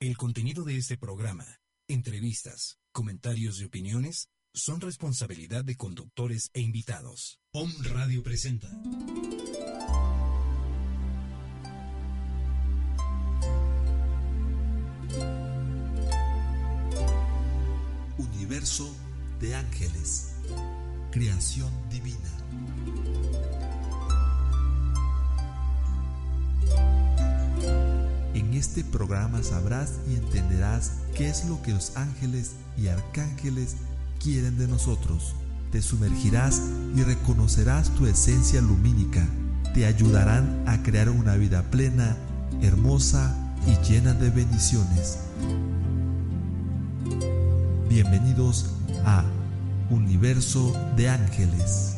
El contenido de este programa, entrevistas, comentarios y opiniones son responsabilidad de conductores e invitados. Om Radio presenta. Universo de ángeles. Creación divina. En este programa sabrás y entenderás qué es lo que los ángeles y arcángeles quieren de nosotros. Te sumergirás y reconocerás tu esencia lumínica. Te ayudarán a crear una vida plena, hermosa y llena de bendiciones. Bienvenidos a Universo de Ángeles.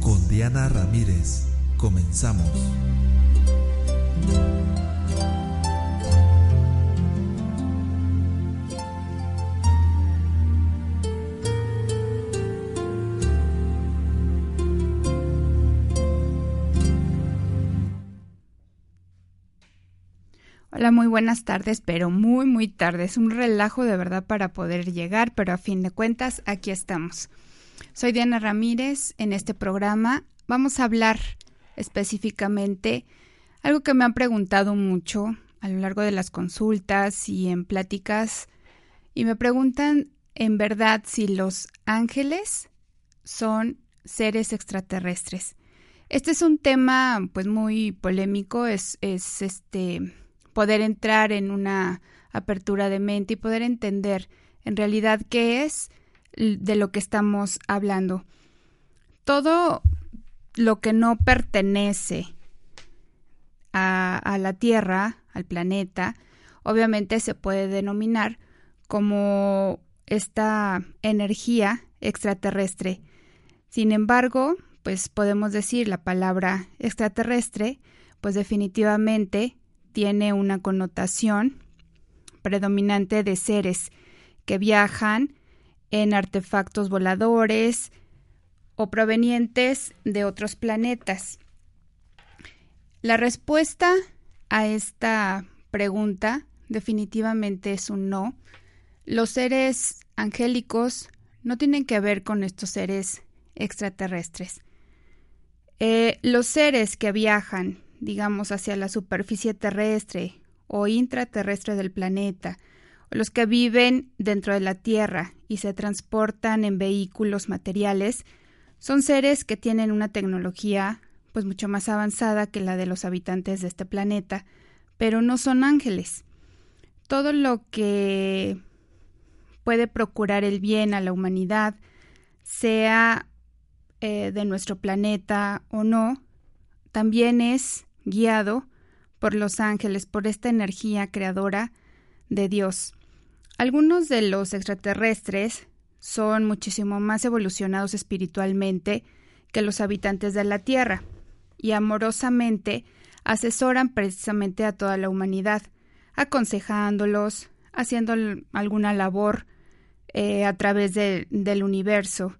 Con Diana Ramírez. Comenzamos. Hola, muy buenas tardes, pero muy, muy tarde. Es un relajo de verdad para poder llegar, pero a fin de cuentas, aquí estamos. Soy Diana Ramírez. En este programa vamos a hablar específicamente algo que me han preguntado mucho a lo largo de las consultas y en pláticas, y me preguntan en verdad si los ángeles son seres extraterrestres. Este es un tema pues muy polémico, es, es este poder entrar en una apertura de mente y poder entender en realidad qué es de lo que estamos hablando. Todo lo que no pertenece a, la Tierra, al planeta, obviamente se puede denominar como esta energía extraterrestre. Sin embargo, pues podemos decir la palabra extraterrestre, pues definitivamente tiene una connotación predominante de seres que viajan en artefactos voladores o provenientes de otros planetas. La respuesta a esta pregunta definitivamente es un no. Los seres angélicos no tienen que ver con estos seres extraterrestres. Eh, los seres que viajan digamos, hacia la superficie terrestre o intraterrestre del planeta, los que viven dentro de la Tierra y se transportan en vehículos materiales, son seres que tienen una tecnología pues mucho más avanzada que la de los habitantes de este planeta, pero no son ángeles. Todo lo que puede procurar el bien a la humanidad, sea eh, de nuestro planeta o no, también es guiado por los ángeles, por esta energía creadora de Dios. Algunos de los extraterrestres son muchísimo más evolucionados espiritualmente que los habitantes de la Tierra y amorosamente asesoran precisamente a toda la humanidad, aconsejándolos, haciendo alguna labor eh, a través del universo,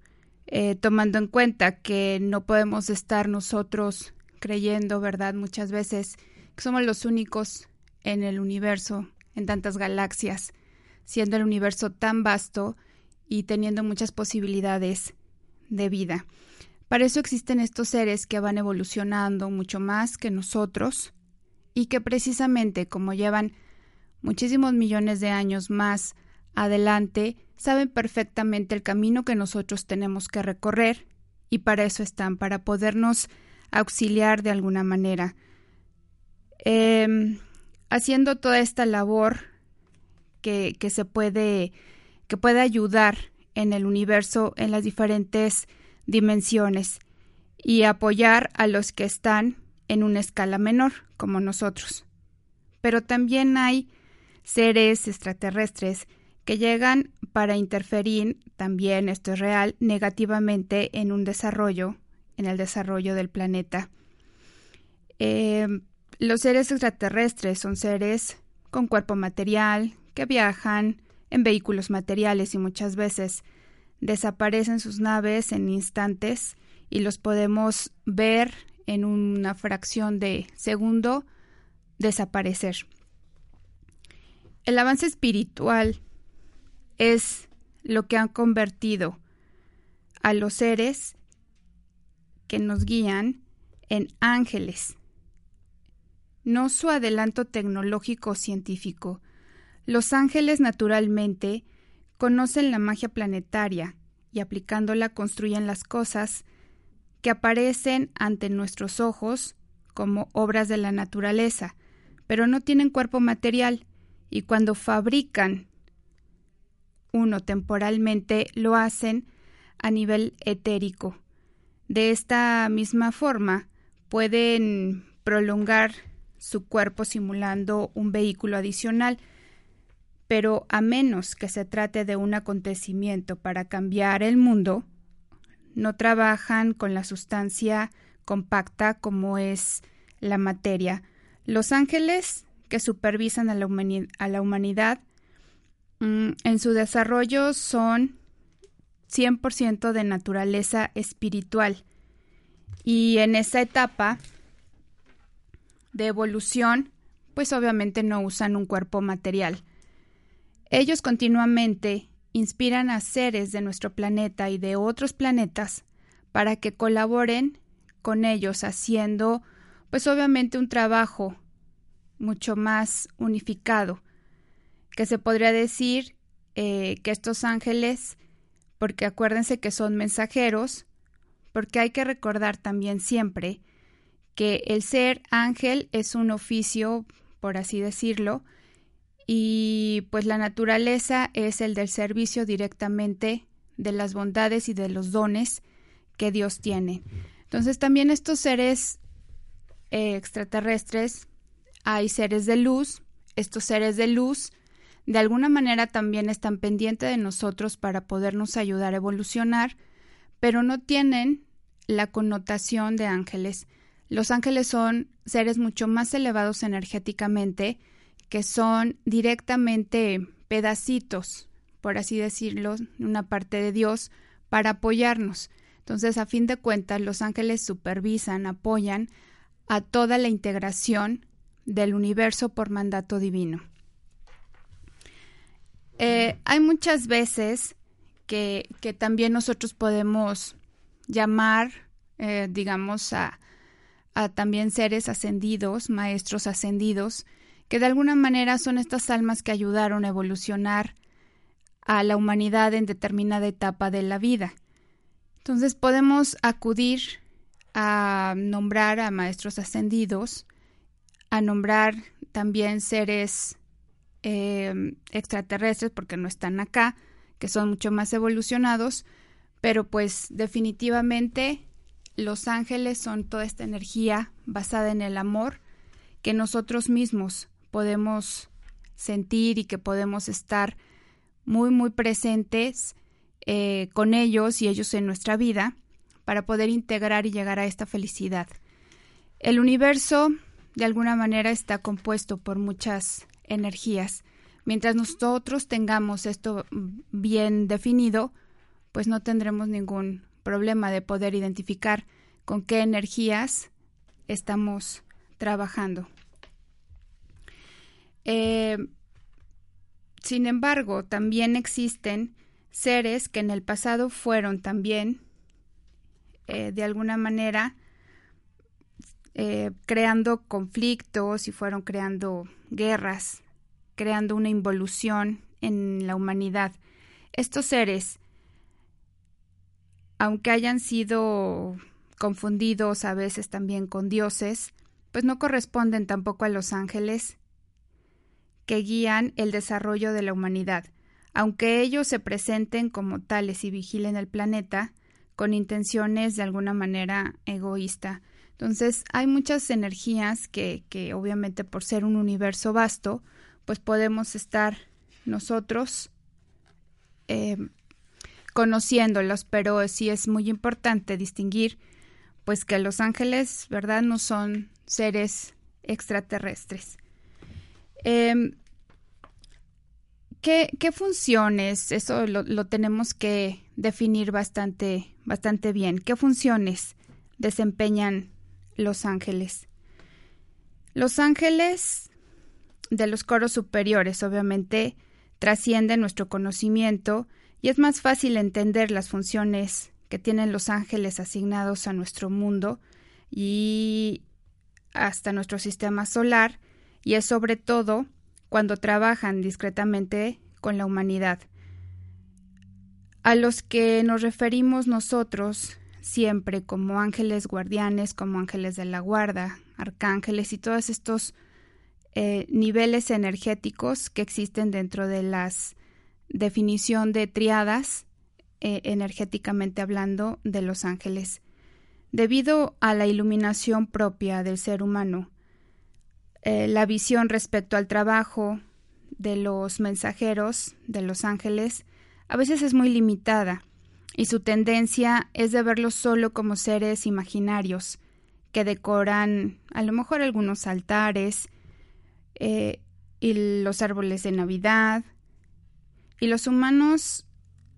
eh, tomando en cuenta que no podemos estar nosotros creyendo, ¿verdad? Muchas veces que somos los únicos en el universo, en tantas galaxias, siendo el universo tan vasto y teniendo muchas posibilidades de vida. Para eso existen estos seres que van evolucionando mucho más que nosotros y que precisamente como llevan muchísimos millones de años más adelante, saben perfectamente el camino que nosotros tenemos que recorrer y para eso están, para podernos auxiliar de alguna manera. Em, haciendo toda esta labor que, que, se puede, que puede ayudar en el universo en las diferentes dimensiones y apoyar a los que están en una escala menor, como nosotros. Pero también hay seres extraterrestres que llegan para interferir, también esto es real, negativamente en un desarrollo, en el desarrollo del planeta. Eh, los seres extraterrestres son seres con cuerpo material, que viajan en vehículos materiales y muchas veces desaparecen sus naves en instantes y los podemos ver en una fracción de segundo desaparecer. El avance espiritual es lo que han convertido a los seres que nos guían en ángeles, no su adelanto tecnológico científico. Los ángeles naturalmente conocen la magia planetaria y aplicándola construyen las cosas que aparecen ante nuestros ojos como obras de la naturaleza, pero no tienen cuerpo material y cuando fabrican uno temporalmente lo hacen a nivel etérico. De esta misma forma pueden prolongar su cuerpo simulando un vehículo adicional, pero a menos que se trate de un acontecimiento para cambiar el mundo, no trabajan con la sustancia compacta como es la materia. Los ángeles que supervisan a la, humanidad mm, en su desarrollo son 100% de naturaleza espiritual y en esa etapa de evolución pues obviamente no usan un cuerpo material. Ellos continuamente inspiran a seres de nuestro planeta y de otros planetas para que colaboren con ellos haciendo pues obviamente un trabajo mucho más unificado que se podría decir eh, que estos ángeles porque acuérdense que son mensajeros porque hay que recordar también siempre que el ser ángel es un oficio por así decirlo y pues la naturaleza es el del servicio directamente de las bondades y de los dones que Dios tiene. Entonces también estos seres eh, extraterrestres, hay seres de luz, estos seres de luz de alguna manera también están pendientes de nosotros para podernos ayudar a evolucionar, pero no tienen la connotación de ángeles. Los ángeles son seres mucho más elevados energéticamente, que son directamente pedacitos, por así decirlo, una parte de Dios para apoyarnos. Entonces, a fin de cuentas, los ángeles supervisan, apoyan a toda la integración del universo por mandato divino. Eh, hay muchas veces que, también nosotros podemos llamar, eh, digamos, a, a también seres ascendidos, maestros ascendidos, que de alguna manera son estas almas que ayudaron a evolucionar a la humanidad en determinada etapa de la vida. Entonces podemos acudir a nombrar a maestros ascendidos, a nombrar también seres em, extraterrestres porque no están acá, que son mucho más evolucionados, pero pues definitivamente los ángeles son toda esta energía basada en el amor que nosotros mismos podemos sentir y que podemos estar muy, muy presentes eh, con ellos y ellos en nuestra vida para poder integrar y llegar a esta felicidad. El universo, de alguna manera, está compuesto por muchas energías. Mientras nosotros tengamos esto bien definido, pues no tendremos ningún problema de poder identificar con qué energías estamos trabajando. Eh, sin embargo, también existen seres que en el pasado fueron también, eh, de alguna manera, eh, creando conflictos y fueron creando guerras, creando una involución en la humanidad. Estos seres, aunque hayan sido confundidos a veces también con dioses, pues no corresponden tampoco a los ángeles que guían el desarrollo de la humanidad, aunque ellos se presenten como tales y vigilen el planeta con intenciones de alguna manera egoísta. Entonces hay muchas energías que, que obviamente por ser un universo vasto, pues podemos estar nosotros eh, conociéndolos, pero sí es muy importante distinguir pues que los ángeles, ¿verdad? No son seres extraterrestres. Em, ¿qué, funciones? Eso lo, tenemos que definir bastante, bastante bien. ¿Qué funciones desempeñan los ángeles? Los ángeles de los coros superiores, obviamente, trascienden nuestro conocimiento y es más fácil entender las funciones que tienen los ángeles asignados a nuestro mundo y hasta nuestro sistema solar, y es sobre todo cuando trabajan discretamente con la humanidad. A los que nos referimos nosotros siempre como ángeles guardianes, como ángeles de la guarda, arcángeles y todos estos eh, niveles energéticos que existen dentro de las definición de triadas eh, energéticamente hablando de los ángeles. Debido a la iluminación propia del ser humano, eh, la visión respecto al trabajo de los mensajeros de los ángeles a veces es muy limitada y su tendencia es de verlos solo como seres imaginarios que decoran a lo mejor algunos altares eh, y los árboles de Navidad y los humanos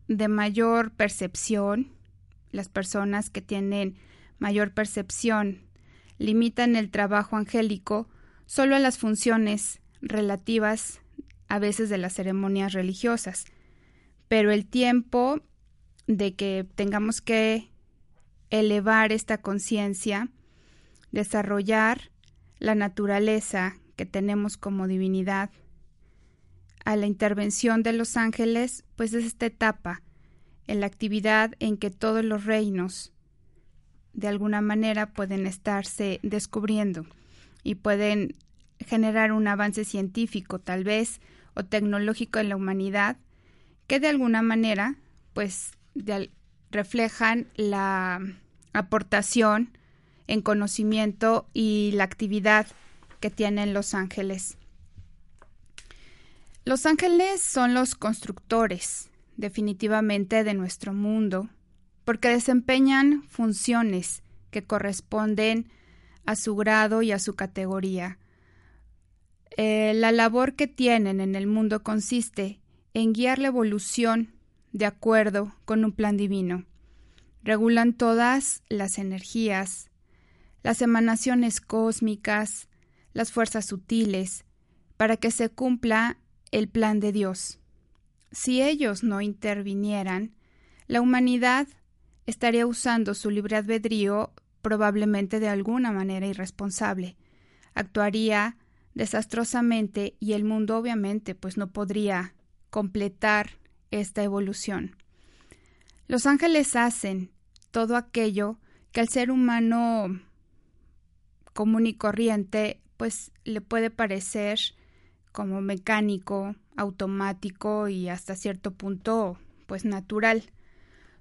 de mayor percepción, las personas que tienen mayor percepción, limitan el trabajo angélico solo a las funciones relativas a veces de las ceremonias religiosas. Pero el tiempo de que tengamos que elevar esta conciencia, desarrollar la naturaleza que tenemos como divinidad, a la intervención de los ángeles, pues es esta etapa en la actividad en que todos los reinos de alguna manera pueden estarse descubriendo y pueden generar un avance científico tal vez o tecnológico en la humanidad que de alguna manera pues reflejan la aportación en conocimiento y la actividad que tienen los ángeles. Los ángeles son los constructores, definitivamente, de nuestro mundo, porque desempeñan funciones que corresponden a su grado y a su categoría. Eh, la labor que tienen en el mundo consiste en guiar la evolución de acuerdo con un plan divino. Regulan todas las energías, las emanaciones cósmicas, las fuerzas sutiles, para que se cumpla el plan de Dios. Si ellos no intervinieran, la humanidad estaría usando su libre albedrío probablemente de alguna manera irresponsable. Actuaría desastrosamente y el mundo obviamente pues no podría completar esta evolución. Los ángeles hacen todo aquello que al ser humano común y corriente pues le puede parecer como mecánico, automático y hasta cierto punto pues natural.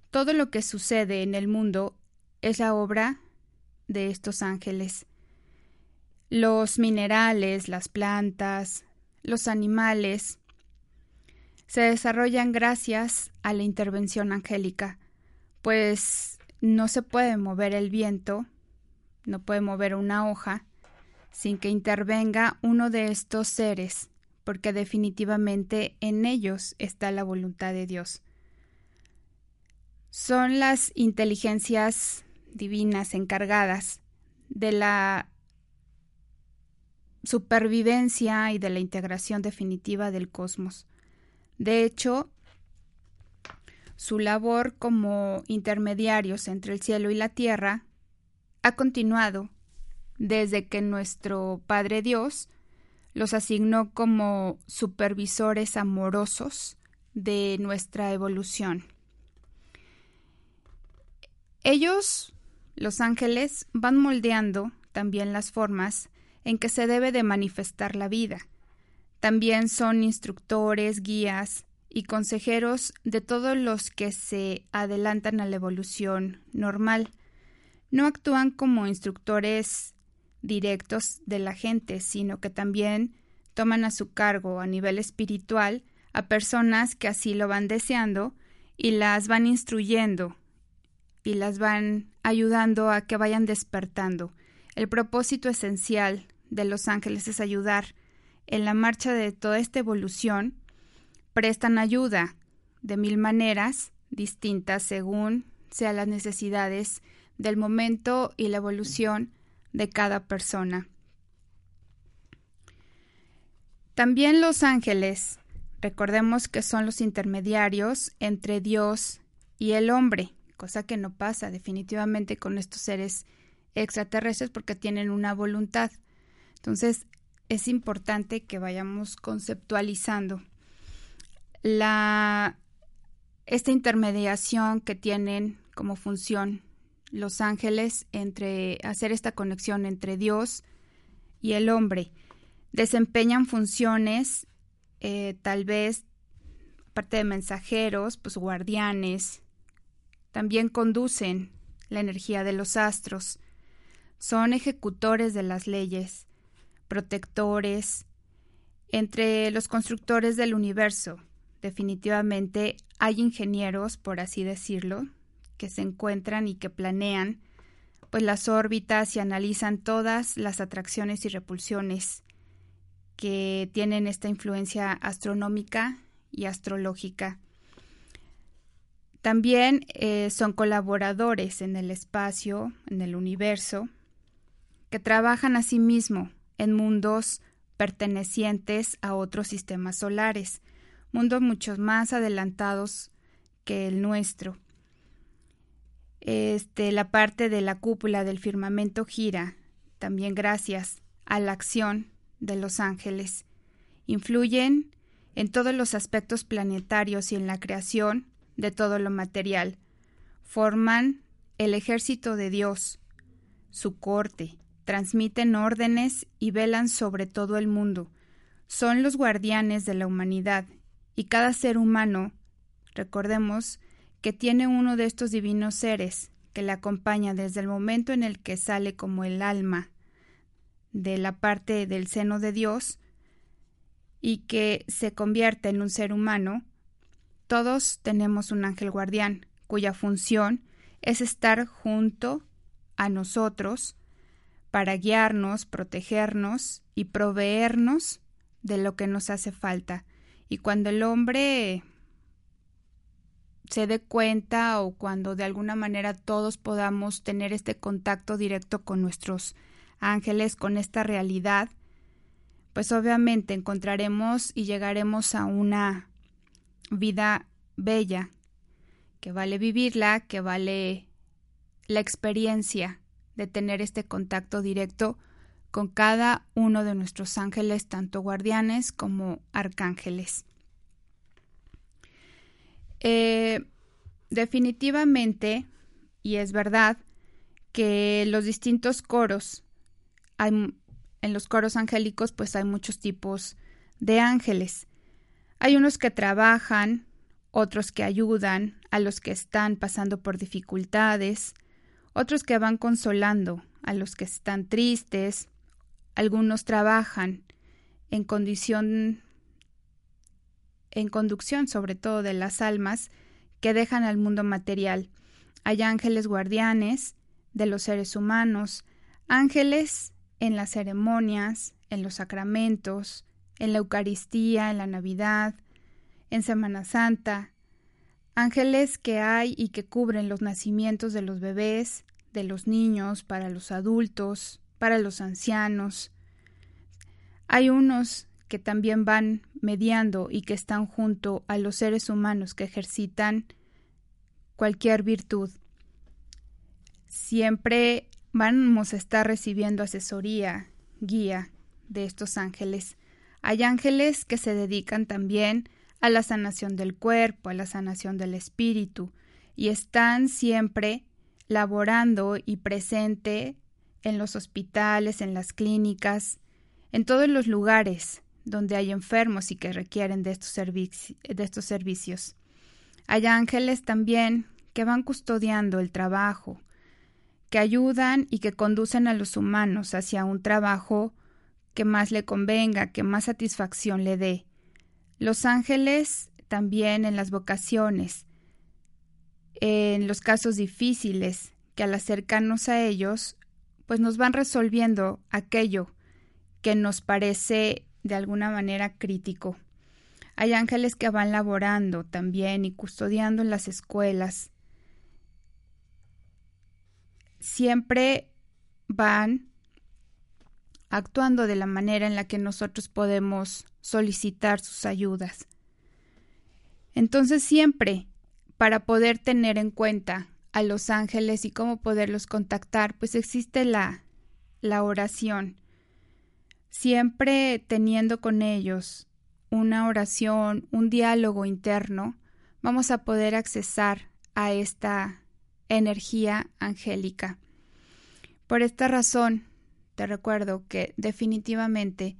Todo lo que sucede en el mundo es la obra de estos ángeles. Los minerales, las plantas, los animales se desarrollan gracias a la intervención angélica, pues no se puede mover el viento, no puede mover una hoja, sin que intervenga uno de estos seres, porque definitivamente en ellos está la voluntad de Dios. Son las inteligencias divinas encargadas de la supervivencia y de la integración definitiva del cosmos. De hecho, su labor como intermediarios entre el cielo y la tierra ha continuado desde que nuestro Padre Dios los asignó como supervisores amorosos de nuestra evolución. Ellos, los ángeles, van moldeando también las formas en que se debe de manifestar la vida. También son instructores, guías y consejeros de todos los que se adelantan a la evolución normal. No actúan como instructores directos de la gente, sino que también toman a su cargo a nivel espiritual a personas que así lo van deseando y las van instruyendo y las van ayudando a que vayan despertando. El propósito esencial de los ángeles es ayudar en la marcha de toda esta evolución. Prestan ayuda de mil maneras distintas según sean las necesidades del momento y la evolución de cada persona. También los ángeles, recordemos que son los intermediarios entre Dios y el hombre, cosa que no pasa definitivamente con estos seres extraterrestres porque tienen una voluntad. Entonces, es importante que vayamos conceptualizando la esta intermediación que tienen como función los ángeles entre hacer esta conexión entre Dios y el hombre. Desempeñan funciones, eh, tal vez, aparte de mensajeros, pues guardianes, también conducen la energía de los astros, son ejecutores de las leyes, protectores, entre los constructores del universo. Definitivamente hay ingenieros, por así decirlo, que se encuentran y que planean pues las órbitas y analizan todas las atracciones y repulsiones que tienen esta influencia astronómica y astrológica. También eh, son colaboradores en el espacio, en el universo, que trabajan asimismo en mundos pertenecientes a otros sistemas solares, mundos mucho más adelantados que el nuestro. Este, la parte de la cúpula del firmamento gira, también gracias a la acción de los ángeles. Influyen en todos los aspectos planetarios y en la creación de todo lo material. Forman el ejército de Dios, su corte, transmiten órdenes y velan sobre todo el mundo. Son los guardianes de la humanidad y cada ser humano, recordemos, que tiene uno de estos divinos seres que le acompaña desde el momento en el que sale como el alma de la parte del seno de Dios y que se convierte en un ser humano, todos tenemos un ángel guardián cuya función es estar junto a nosotros para guiarnos, protegernos y proveernos de lo que nos hace falta. Y cuando el hombre se dé cuenta o cuando de alguna manera todos podamos tener este contacto directo con nuestros ángeles, con esta realidad, pues obviamente encontraremos y llegaremos a una vida bella, que vale vivirla, que vale la experiencia de tener este contacto directo con cada uno de nuestros ángeles, tanto guardianes como arcángeles. Eh, definitivamente, y es verdad, que los distintos coros, hay, en los coros angélicos pues hay muchos tipos de ángeles. Hay unos que trabajan, otros que ayudan a los que están pasando por dificultades, otros que van consolando a los que están tristes, algunos trabajan en condición en conducción sobre todo de las almas que dejan al mundo material. Hay ángeles guardianes de los seres humanos, ángeles en las ceremonias, en los sacramentos, en la Eucaristía, en la Navidad, en Semana Santa, ángeles que hay y que cubren los nacimientos de los bebés, de los niños, para los adultos, para los ancianos. Hay unos que también van mediando y que están junto a los seres humanos que ejercitan cualquier virtud. Siempre vamos a estar recibiendo asesoría, guía de estos ángeles. Hay ángeles que se dedican también a la sanación del cuerpo, a la sanación del espíritu, y están siempre laborando y presente en los hospitales, en las clínicas, en todos los lugares donde hay enfermos y que requieren de estos, servicios. Hay ángeles también que van custodiando el trabajo, que ayudan y que conducen a los humanos hacia un trabajo que más le convenga, que más satisfacción le dé. Los ángeles también en las vocaciones, en los casos difíciles, que al acercarnos a ellos, pues nos van resolviendo aquello que nos parece de alguna manera crítico. Hay ángeles que van laborando también y custodiando en las escuelas. Siempre van actuando de la manera en la que nosotros podemos solicitar sus ayudas. Entonces siempre, para poder tener en cuenta a los ángeles y cómo poderlos contactar, pues existe la, la oración. Siempre teniendo con ellos una oración, un diálogo interno, vamos a poder accesar a esta energía angélica. Por esta razón, te recuerdo que definitivamente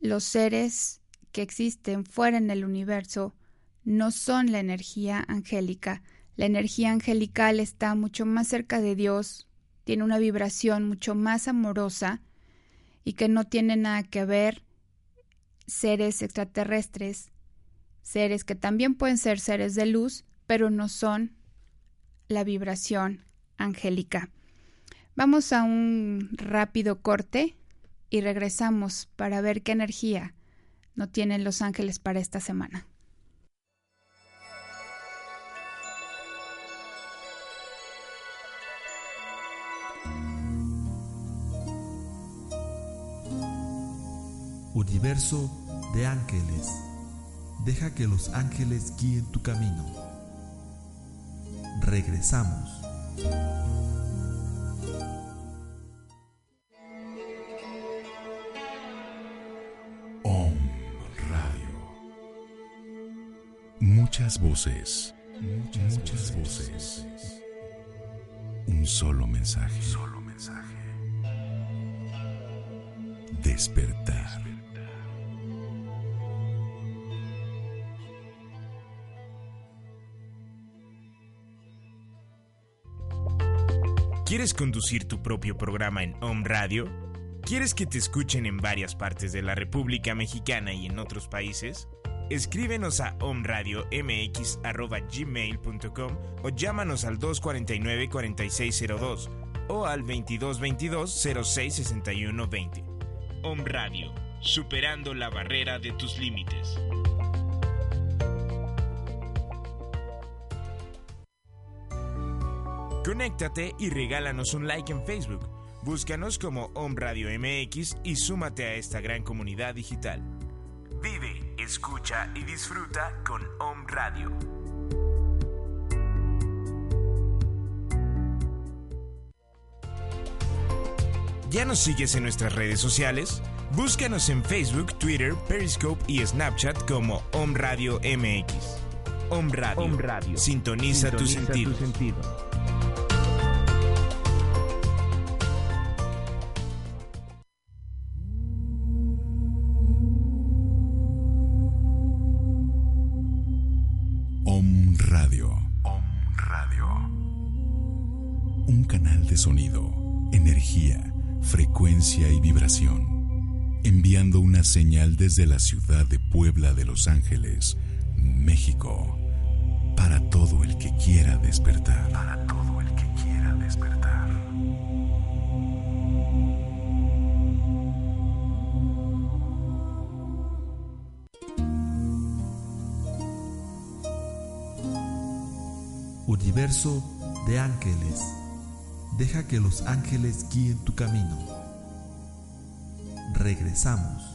los seres que existen fuera en el universo no son la energía angélica. La energía angelical está mucho más cerca de Dios, tiene una vibración mucho más amorosa y que no tiene nada que ver seres extraterrestres, seres que también pueden ser seres de luz, pero no son la vibración angélica. Vamos a un rápido corte y regresamos para ver qué energía no tienen los ángeles para esta semana. Universo de ángeles. Deja que los ángeles guíen tu camino. Regresamos. Muchas voces. Muchas, muchas voces. Un solo mensaje. Solo mensaje. Despertar. ¿Quieres conducir tu propio programa en Home Radio? ¿Quieres que te escuchen en varias partes de la República Mexicana y en otros países? Escríbenos a omradiomx.gmail.com o llámanos al 249-4602 o al 2222-066120. Om Radio, superando la barrera de tus límites. Conéctate y regálanos un like en Facebook. Búscanos como Om Radio MX y súmate a esta gran comunidad digital. Escucha y disfruta con Om Radio. ¿Ya nos sigues en nuestras redes sociales? Búscanos en Facebook, Twitter, Periscope y Snapchat como Om Radio MX. Om Radio. Sintoniza, tu sentido. Om Enviando una señal desde la ciudad de Puebla de Los Ángeles, México. Para todo el que quiera despertar. Para todo el que quiera despertar. Universo de ángeles. Deja que los ángeles guíen tu camino. Regresamos.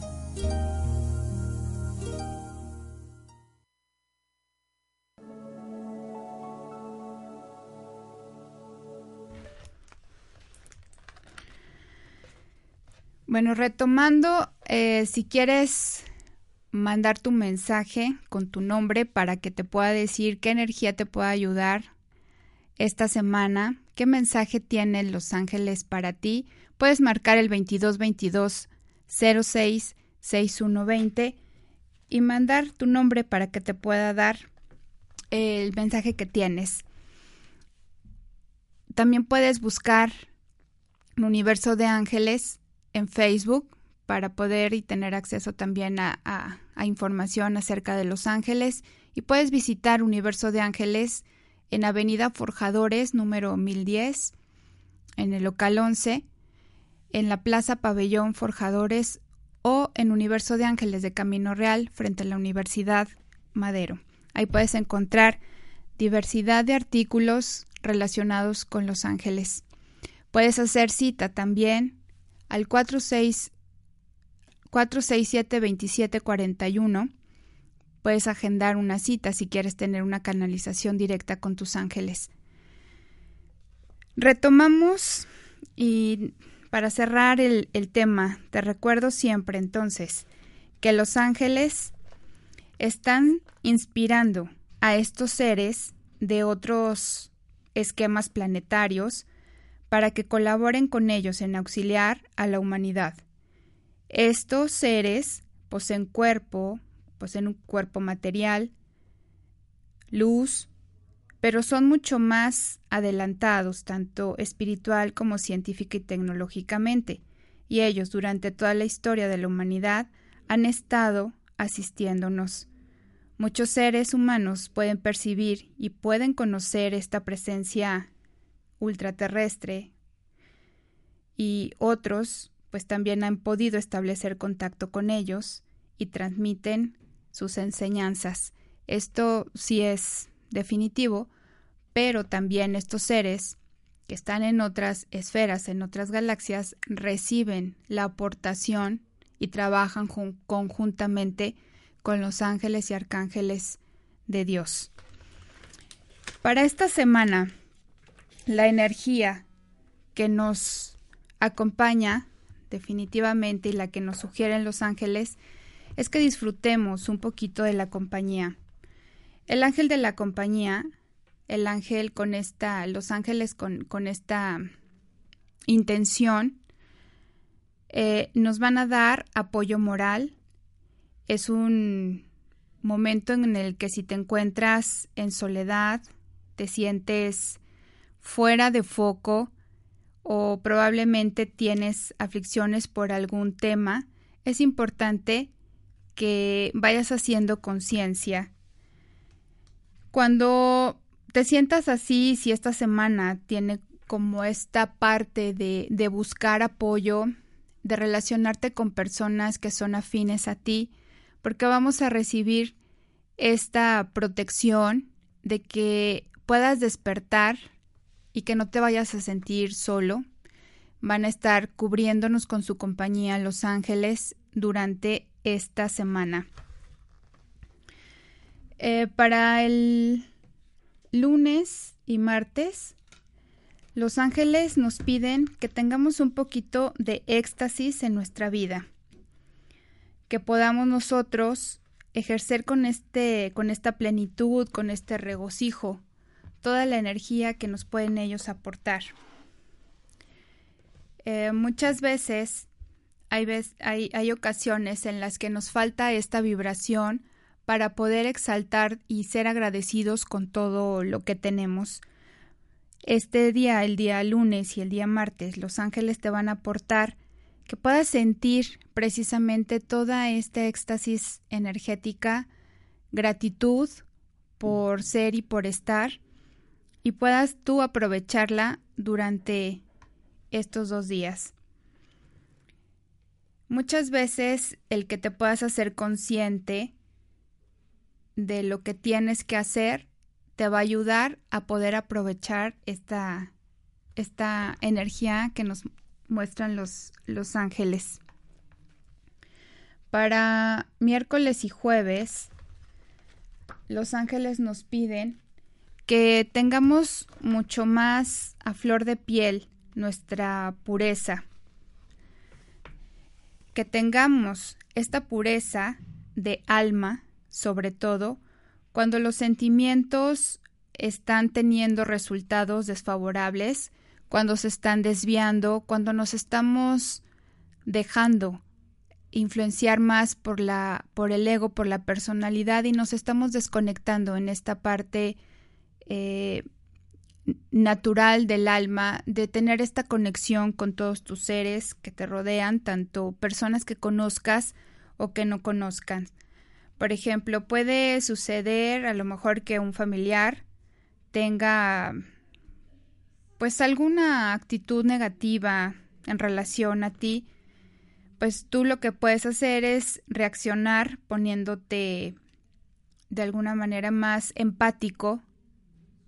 Bueno, retomando, eh, si quieres mandar tu mensaje con tu nombre para que te pueda decir qué energía te puede ayudar esta semana, qué mensaje tienen los ángeles para ti, puedes marcar el 2222 06 6120 y mandar tu nombre para que te pueda dar el mensaje que tienes. También puedes buscar un universo de ángeles en Facebook para poder y tener acceso también a, información acerca de Los Ángeles y puedes visitar Universo de Ángeles en Avenida Forjadores número 1010 en el local 11 en la Plaza Pabellón Forjadores o en Universo de Ángeles de Camino Real frente a la Universidad Madero. Ahí puedes encontrar diversidad de artículos relacionados con Los Ángeles. Puedes hacer cita también al 467-2741. Puedes agendar una cita si quieres tener una canalización directa con tus ángeles. Retomamos y para cerrar el, tema, te recuerdo siempre entonces que los ángeles están inspirando a estos seres de otros esquemas planetarios para que colaboren con ellos en auxiliar a la humanidad. Estos seres poseen cuerpo, poseen un cuerpo material, luz, pero son mucho más adelantados, tanto espiritual como científica y tecnológicamente, y ellos durante toda la historia de la humanidad han estado asistiéndonos. Muchos seres humanos pueden percibir y pueden conocer esta presencia ultraterrestre y otros pues también han podido establecer contacto con ellos y transmiten sus enseñanzas. Esto sí es definitivo, pero también estos seres que están en otras esferas, en otras galaxias, reciben la aportación y trabajan conjuntamente con los ángeles y arcángeles de Dios. Para esta semana, la energía que nos acompaña definitivamente y la que nos sugieren los ángeles es que disfrutemos un poquito de la compañía. El ángel de la compañía, el ángel con esta, los ángeles con, con esta intención, eh, nos van a dar apoyo moral. Es un momento en el que si te encuentras en soledad, te sientes fuera de foco o probablemente tienes aflicciones por algún tema, es importante que vayas haciendo conciencia cuando te sientas así, si esta semana tiene como esta parte de, de buscar apoyo, de relacionarte con personas que son afines a ti, porque vamos a recibir esta protección de que puedas despertar y que no te vayas a sentir solo. Van a estar cubriéndonos con su compañía los ángeles durante esta semana. Eh, para el lunes y martes, los ángeles nos piden que tengamos un poquito de éxtasis en nuestra vida, que podamos nosotros ejercer con este con esta plenitud, con este regocijo, toda la energía que nos pueden ellos aportar. Eh, muchas veces hay, hay, hay ocasiones en las que nos falta esta vibración para poder exaltar y ser agradecidos con todo lo que tenemos. Este día, el día lunes y el día martes, los ángeles te van a aportar que puedas sentir precisamente toda esta éxtasis energética, gratitud por ser y por estar, y puedas tú aprovecharla durante estos dos días. Muchas veces el que te puedas hacer consciente de lo que tienes que hacer te va a ayudar a poder aprovechar esta, esta energía que nos muestran los, los ángeles. Para miércoles y jueves, los ángeles nos piden que tengamos mucho más a flor de piel nuestra pureza, que tengamos esta pureza de alma sobre todo cuando los sentimientos están teniendo resultados desfavorables, cuando se están desviando, cuando nos estamos dejando influenciar más por la por el ego, por la personalidad y nos estamos desconectando en esta parte eh, natural del alma, de tener esta conexión con todos tus seres que te rodean, tanto personas que conozcas o que no conozcan. Por ejemplo, puede suceder a lo mejor que un familiar tenga pues alguna actitud negativa en relación a ti, pues tú lo que puedes hacer es reaccionar poniéndote de alguna manera más empático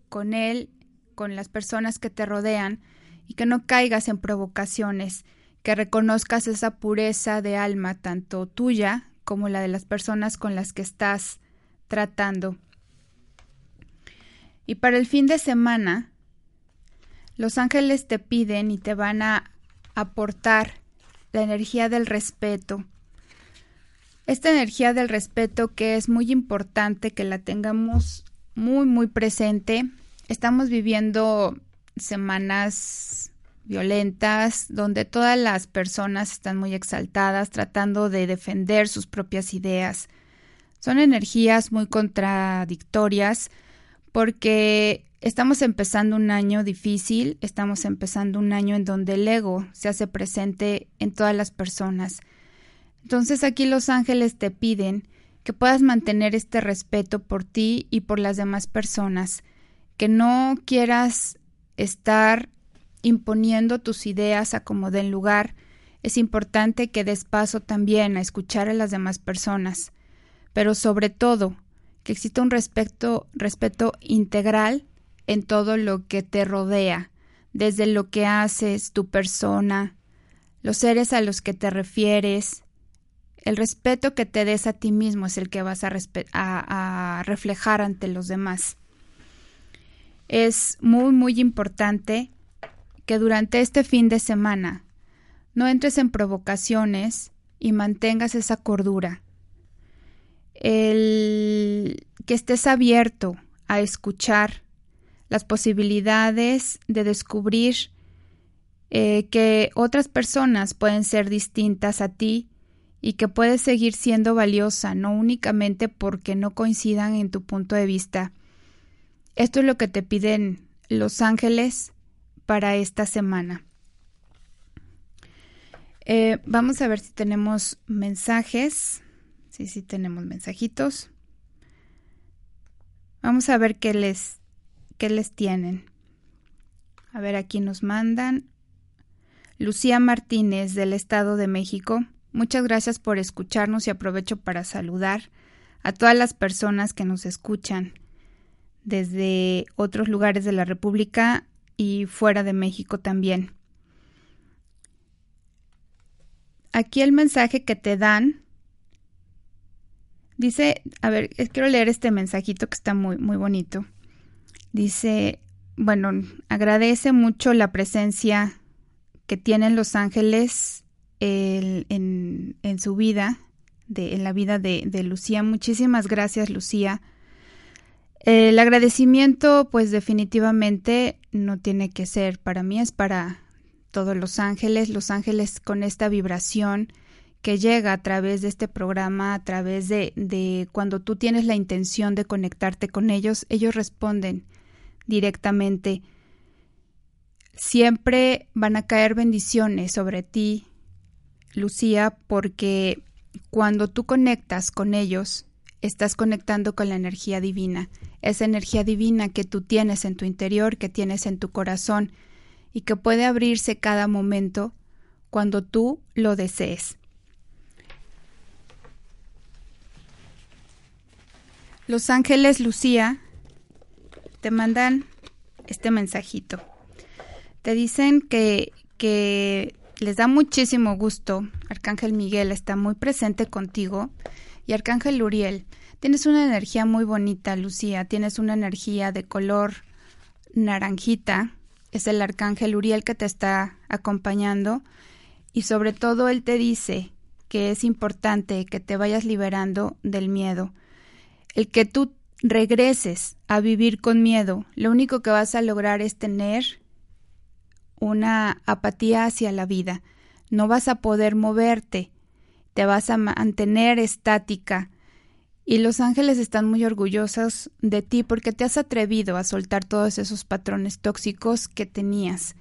con él, con las personas que te rodean y que no caigas en provocaciones, que reconozcas esa pureza de alma tanto tuya como la de las personas con las que estás tratando. Y para el fin de semana, los ángeles te piden y te van a aportar la energía del respeto. Esta energía del respeto que es muy importante que la tengamos muy, muy presente. Estamos viviendo semanas violentas donde todas las personas están muy exaltadas tratando de defender sus propias ideas. Son energías muy contradictorias porque estamos empezando un año difícil, estamos empezando un año en donde el ego se hace presente en todas las personas. Entonces aquí los ángeles te piden que puedas mantener este respeto por ti y por las demás personas, que no quieras estar imponiendo tus ideas a como den lugar. Es importante que des paso también a escuchar a las demás personas, pero sobre todo que exista un respeto, respeto integral en todo lo que te rodea, desde lo que haces, tu persona, los seres a los que te refieres. El respeto que te des a ti mismo es el que vas a, a reflejar ante los demás. Es muy, muy importante que durante este fin de semana no entres en provocaciones y mantengas esa cordura. El que estés abierto a escuchar las posibilidades de descubrir eh, que otras personas pueden ser distintas a ti y que puedes seguir siendo valiosa, no únicamente porque no coincidan en tu punto de vista. Esto es lo que te piden los ángeles para esta semana. Eh, vamos a ver si tenemos mensajes. Sí, sí tenemos mensajitos. Vamos a ver qué les, qué les tienen. A ver, aquí nos mandan. Lucía Martínez del Estado de México. Muchas gracias por escucharnos y aprovecho para saludar a todas las personas que nos escuchan desde otros lugares de la República y fuera de México también. Aquí el mensaje que te dan dice, a ver, quiero leer este mensajito que está muy, muy bonito. Dice, bueno, agradece mucho la presencia que tienen los ángeles en, en, su vida, en la vida de Lucía. Muchísimas gracias, Lucía el agradecimiento, pues definitivamente no tiene que ser para mí, es para todos los ángeles, los ángeles con esta vibración que llega a través de este programa, a través de, de cuando tú tienes la intención de conectarte con ellos, ellos responden directamente. Siempre van a caer bendiciones sobre ti, Lucía, porque cuando tú conectas con ellos, estás conectando con la energía divina, esa energía divina que tú tienes en tu interior, que tienes en tu corazón y que puede abrirse cada momento cuando tú lo desees. Los ángeles Lucía te mandan este mensajito. Te dicen que, que les da muchísimo gusto. Arcángel Miguel está muy presente contigo y Arcángel Uriel. Tienes una energía muy bonita, Lucía. Tienes una energía de color naranjita. Es el Arcángel Uriel que te está acompañando. Y sobre todo él te dice que es importante que te vayas liberando del miedo. El que tú regreses a vivir con miedo, lo único que vas a lograr es tener una apatía hacia la vida. No vas a poder moverte, te vas a mantener estática Y los ángeles están muy orgullosos de ti porque te has atrevido a soltar todos esos patrones tóxicos que tenías.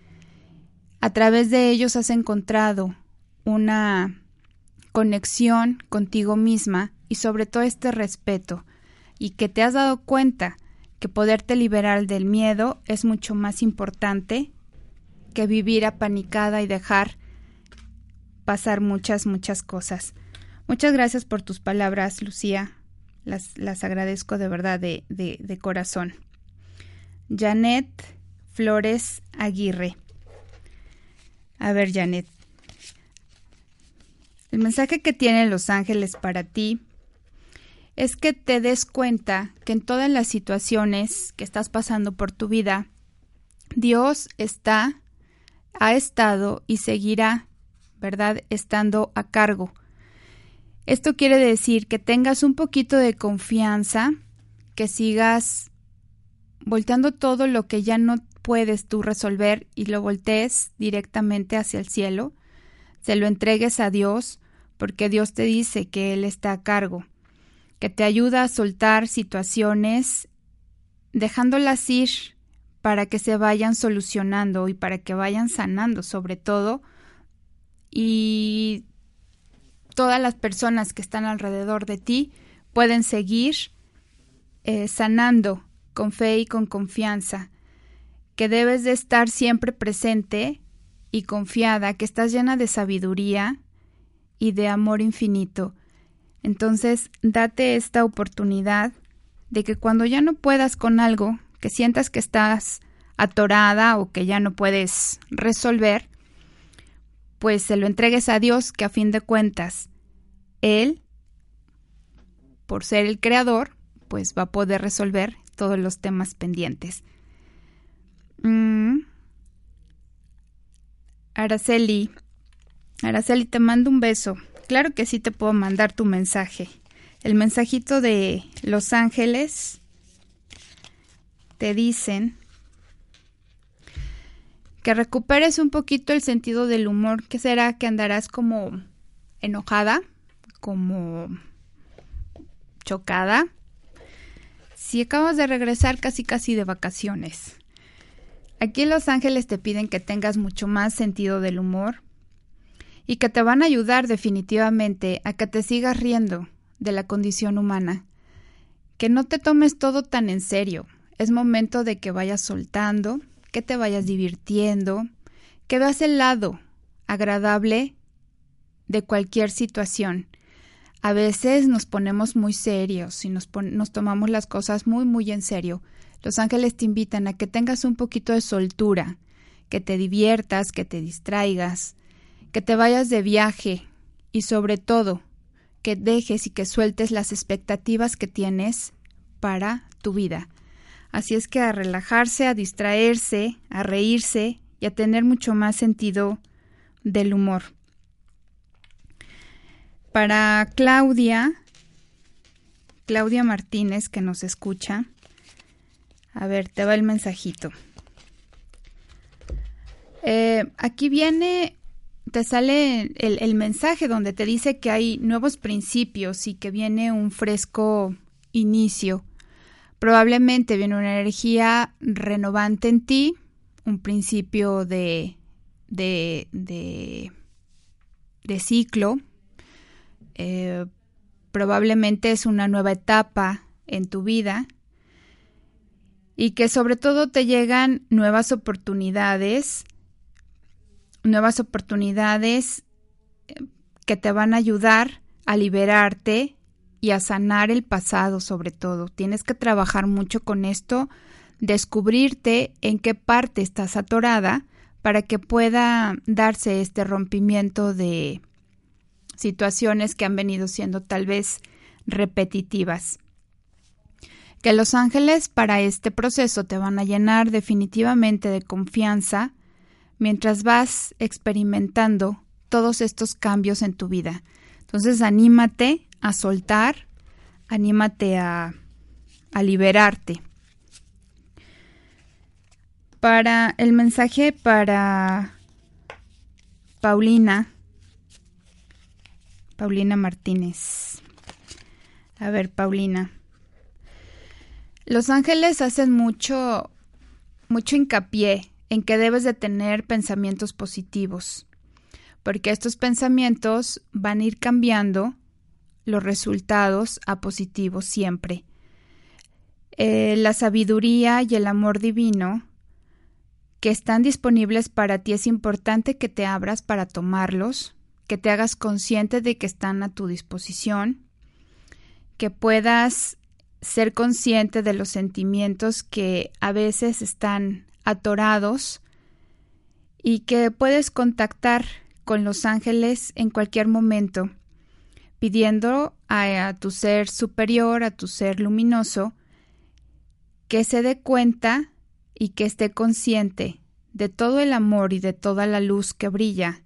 A través de ellos has encontrado una conexión contigo misma y sobre todo este respeto y que te has dado cuenta que poderte liberar del miedo es mucho más importante que vivir apanicada y dejar pasar muchas, muchas cosas. Muchas gracias por tus palabras, Lucía. Las, las agradezco de verdad de, de, de corazón. Janet Flores Aguirre. A ver, Janet. El mensaje que tienen los ángeles para ti es que te des cuenta que en todas las situaciones que estás pasando por tu vida, Dios está, ha estado y seguirá, ¿verdad?, estando a cargo. Esto quiere decir que tengas un poquito de confianza, que sigas volteando todo lo que ya no puedes tú resolver y lo voltees directamente hacia el cielo, se lo entregues a Dios, porque Dios te dice que Él está a cargo, que te ayuda a soltar situaciones, dejándolas ir para que se vayan solucionando y para que vayan sanando sobre todo, y todas las personas que están alrededor de ti pueden seguir eh, sanando con fe y con confianza, que debes de estar siempre presente y confiada, que estás llena de sabiduría y de amor infinito. Entonces, date esta oportunidad de que cuando ya no puedas con algo, que sientas que estás atorada o que ya no puedes resolver, pues se lo entregues a Dios, que a fin de cuentas, Él, por ser el creador, pues va a poder resolver todos los temas pendientes. Mm. Araceli, Araceli, te mando un beso. Claro que sí te puedo mandar tu mensaje. El mensajito de Los Ángeles te dicen que recuperes un poquito el sentido del humor. ¿Qué será? Que andarás como enojada, como chocada, si acabas de regresar casi casi de vacaciones. Aquí en Los Ángeles te piden que tengas mucho más sentido del humor y que te van a ayudar definitivamente a que te sigas riendo de la condición humana. Que no te tomes todo tan en serio. Es momento de que vayas soltando, que te vayas divirtiendo, que veas el lado agradable de cualquier situación a veces nos ponemos muy serios y nos, nos tomamos las cosas muy, muy en serio. Los ángeles te invitan a que tengas un poquito de soltura, que te diviertas, que te distraigas, que te vayas de viaje y sobre todo que dejes y que sueltes las expectativas que tienes para tu vida. Así es que a relajarse, a distraerse, a reírse y a tener mucho más sentido del humor. Para Claudia, Claudia Martínez, que nos escucha, a ver, te va el mensajito. Eh, aquí viene, te sale el, el, mensaje donde te dice que hay nuevos principios y que viene un fresco inicio. Probablemente viene una energía renovante en ti, un principio de, de, de, ciclo, eh, probablemente es una nueva etapa en tu vida y que sobre todo te llegan nuevas oportunidades, nuevas oportunidades eh, que te van a ayudar a liberarte y a sanar el pasado sobre todo. Tienes que trabajar mucho con esto, descubrirte en qué parte estás atorada para que pueda darse este rompimiento de, situaciones que han venido siendo tal vez repetitivas. Que los ángeles para este proceso te van a llenar definitivamente de confianza mientras vas experimentando todos estos cambios en tu vida. Entonces anímate a soltar, anímate a, a liberarte. Para el mensaje para Paulina, Paulina Martínez. A ver, Paulina. Los ángeles hacen mucho, mucho hincapié en que debes de tener pensamientos positivos, porque estos pensamientos van a ir cambiando los resultados a positivos siempre. Eh, la sabiduría y el amor divino que están disponibles para ti es importante que te abras para tomarlos, que te hagas consciente de que están a tu disposición, que puedas ser consciente de los sentimientos que a veces están atorados y que puedes contactar con los ángeles en cualquier momento, pidiendo a, tu ser superior, a tu ser luminoso, que se dé cuenta y que esté consciente de todo el amor y de toda la luz que brilla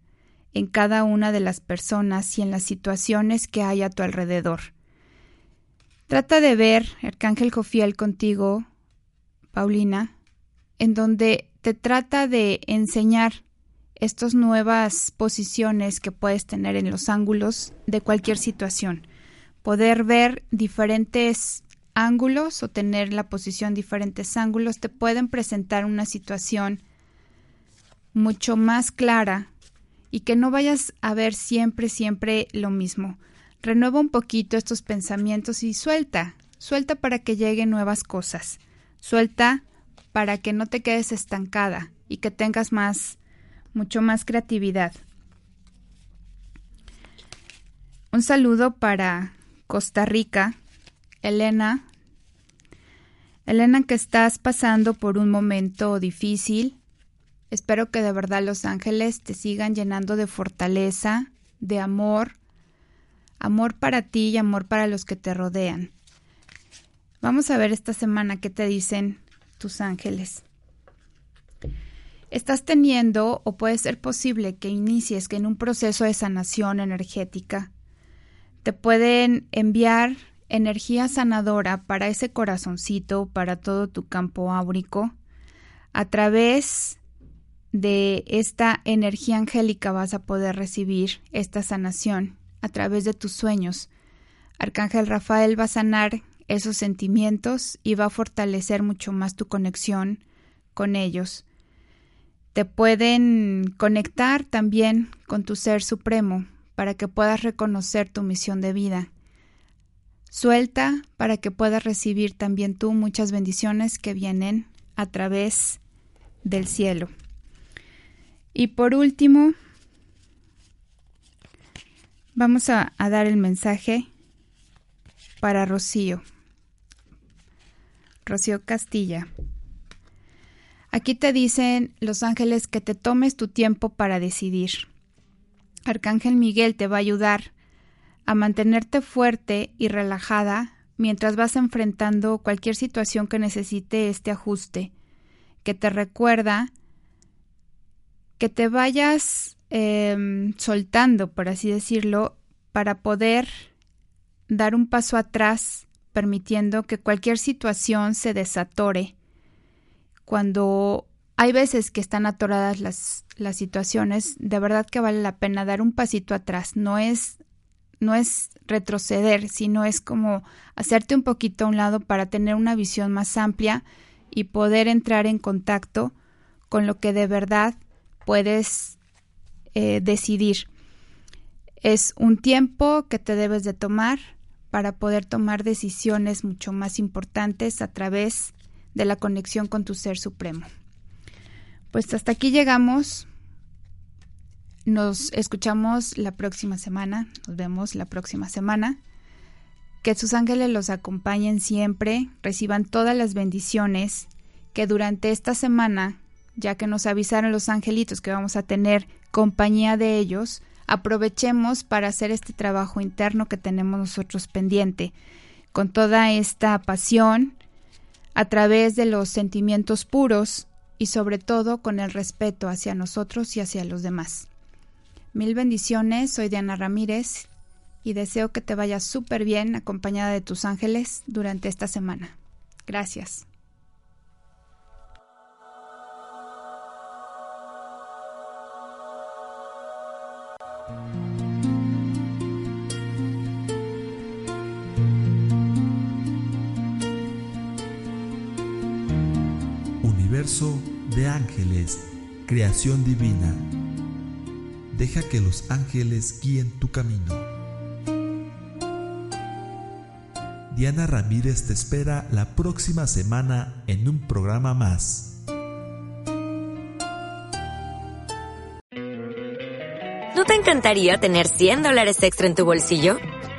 en cada una de las personas y en las situaciones que hay a tu alrededor. Trata de ver, Arcángel Jofiel, contigo, Paulina, en donde te trata de enseñar estas nuevas posiciones que puedes tener en los ángulos de cualquier situación. Poder ver diferentes ángulos o tener la posición diferentes ángulos te pueden presentar una situación mucho más clara y que no vayas a ver siempre, siempre lo mismo. Renueva un poquito estos pensamientos y suelta, suelta para que lleguen nuevas cosas, suelta para que no te quedes estancada y que tengas más, mucho más creatividad. Un saludo para Costa Rica, Elena. Elena, que estás pasando por un momento difícil. Espero que de verdad los ángeles te sigan llenando de fortaleza, de amor, amor para ti y amor para los que te rodean. Vamos a ver esta semana qué te dicen tus ángeles. Estás teniendo o puede ser posible que inicies que en un proceso de sanación energética te pueden enviar energía sanadora para ese corazoncito, para todo tu campo áurico. A través de esta energía angélica vas a poder recibir esta sanación a través de tus sueños. Arcángel Rafael va a sanar esos sentimientos y va a fortalecer mucho más tu conexión con ellos. Te pueden conectar también con tu ser supremo para que puedas reconocer tu misión de vida. Suelta para que puedas recibir también tú muchas bendiciones que vienen a través del cielo. Y por último, Vamos a, dar el mensaje para Rocío. Rocío Castilla. Aquí te dicen los ángeles que te tomes tu tiempo para decidir. Arcángel Miguel te va a ayudar a mantenerte fuerte y relajada mientras vas enfrentando cualquier situación que necesite este ajuste, que te recuerda que te vayas Em, soltando, por así decirlo, para poder dar un paso atrás, permitiendo que cualquier situación se desatore. Cuando hay veces que están atoradas las, las situaciones, de verdad que vale la pena dar un pasito atrás. No es, no es retroceder, sino es como hacerte un poquito a un lado para tener una visión más amplia y poder entrar en contacto con lo que de verdad puedes eh, decidir. Es un tiempo que te debes de tomar para poder tomar decisiones mucho más importantes a través de la conexión con tu ser supremo. Pues hasta aquí llegamos. Nos escuchamos la próxima semana. Nos vemos la próxima semana. Que sus ángeles los acompañen siempre, reciban todas las bendiciones que durante esta semana, ya que nos avisaron los angelitos que vamos a tener compañía de ellos, aprovechemos para hacer este trabajo interno que tenemos nosotros pendiente, con toda esta pasión, a través de los sentimientos puros y sobre todo con el respeto hacia nosotros y hacia los demás. Mil bendiciones, soy Diana Ramírez y deseo que te vayas súper bien acompañada de tus ángeles durante esta semana. Gracias. De ángeles, creación divina. Deja que los ángeles guíen tu camino. Diana Ramírez te espera la próxima semana en un programa más. ¿No te encantaría tener 100 dólares extra en tu bolsillo?